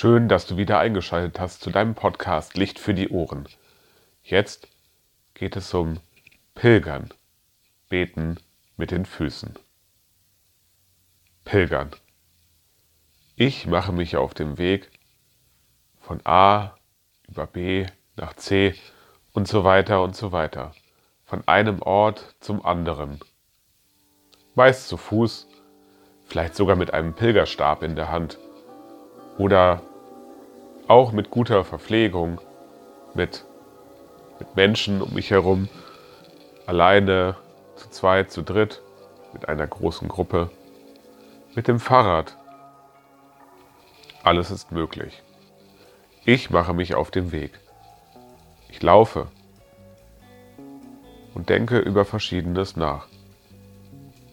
Schön, dass du wieder eingeschaltet hast zu deinem Podcast Licht für die Ohren. Jetzt geht es um Pilgern, beten mit den Füßen. Pilgern. Ich mache mich auf dem Weg von A über B nach C und so weiter und so weiter, von einem Ort zum anderen. Meist zu Fuß, vielleicht sogar mit einem Pilgerstab in der Hand oder auch mit guter Verpflegung, mit, mit Menschen um mich herum, alleine, zu zweit, zu dritt, mit einer großen Gruppe, mit dem Fahrrad. Alles ist möglich. Ich mache mich auf den Weg. Ich laufe und denke über Verschiedenes nach.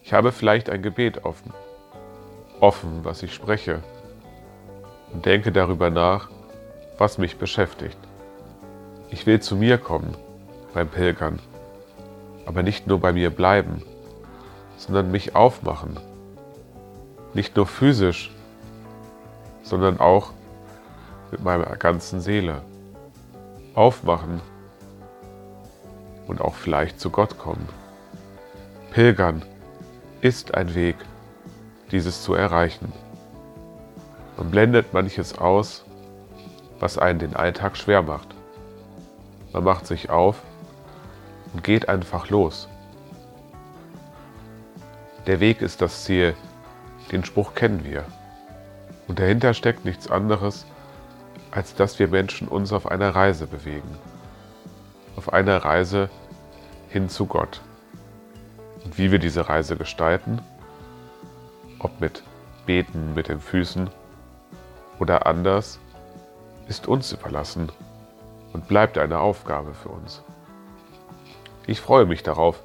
Ich habe vielleicht ein Gebet offen, offen, was ich spreche, und denke darüber nach, was mich beschäftigt. Ich will zu mir kommen beim Pilgern, aber nicht nur bei mir bleiben, sondern mich aufmachen. Nicht nur physisch, sondern auch mit meiner ganzen Seele. Aufmachen und auch vielleicht zu Gott kommen. Pilgern ist ein Weg, dieses zu erreichen. Man blendet manches aus, was einen den Alltag schwer macht. Man macht sich auf und geht einfach los. Der Weg ist das Ziel, den Spruch kennen wir. Und dahinter steckt nichts anderes, als dass wir Menschen uns auf einer Reise bewegen. Auf einer Reise hin zu Gott. Und wie wir diese Reise gestalten, ob mit Beten mit den Füßen oder anders, ist uns überlassen und bleibt eine Aufgabe für uns. Ich freue mich darauf,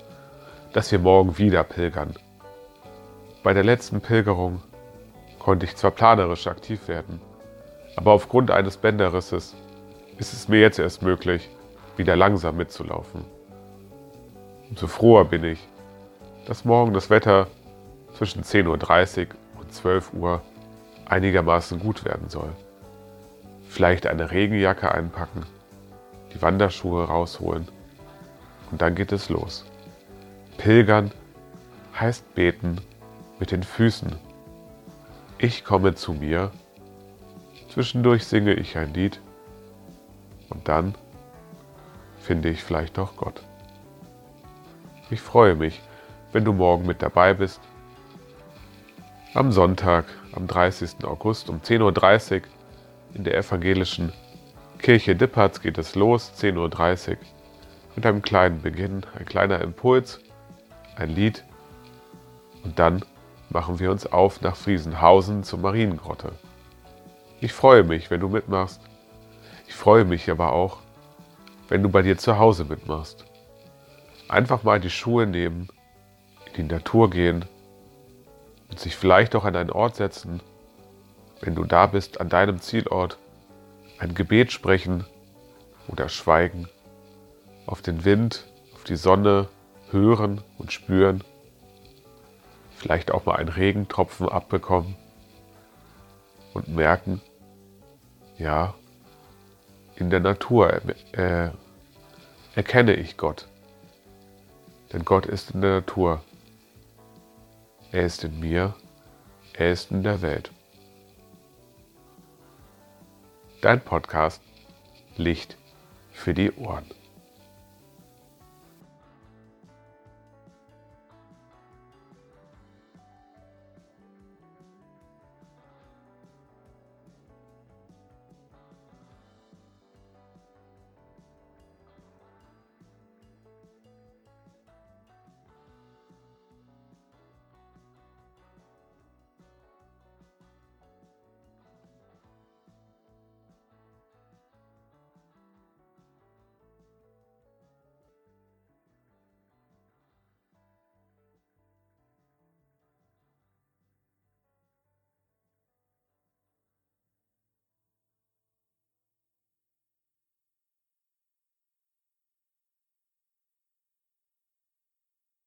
dass wir morgen wieder pilgern. Bei der letzten Pilgerung konnte ich zwar planerisch aktiv werden, aber aufgrund eines Bänderrisses ist es mir jetzt erst möglich, wieder langsam mitzulaufen. Umso froher bin ich, dass morgen das Wetter zwischen 10.30 Uhr und 12 Uhr einigermaßen gut werden soll. Vielleicht eine Regenjacke einpacken, die Wanderschuhe rausholen und dann geht es los. Pilgern heißt beten mit den Füßen. Ich komme zu mir, zwischendurch singe ich ein Lied und dann finde ich vielleicht auch Gott. Ich freue mich, wenn du morgen mit dabei bist. Am Sonntag, am 30. August um 10.30 Uhr in der evangelischen Kirche Dippertz geht es los, 10.30 Uhr, mit einem kleinen Beginn, ein kleiner Impuls, ein Lied und dann machen wir uns auf nach Friesenhausen zur Mariengrotte. Ich freue mich, wenn du mitmachst. Ich freue mich aber auch, wenn du bei dir zu Hause mitmachst. Einfach mal die Schuhe nehmen, in die Natur gehen und sich vielleicht auch an einen Ort setzen, wenn du da bist, an deinem Zielort, ein Gebet sprechen oder schweigen, auf den Wind, auf die Sonne hören und spüren, vielleicht auch mal einen Regentropfen abbekommen und merken, ja, in der Natur äh, erkenne ich Gott. Denn Gott ist in der Natur. Er ist in mir. Er ist in der Welt. Dein Podcast Licht für die Ohren.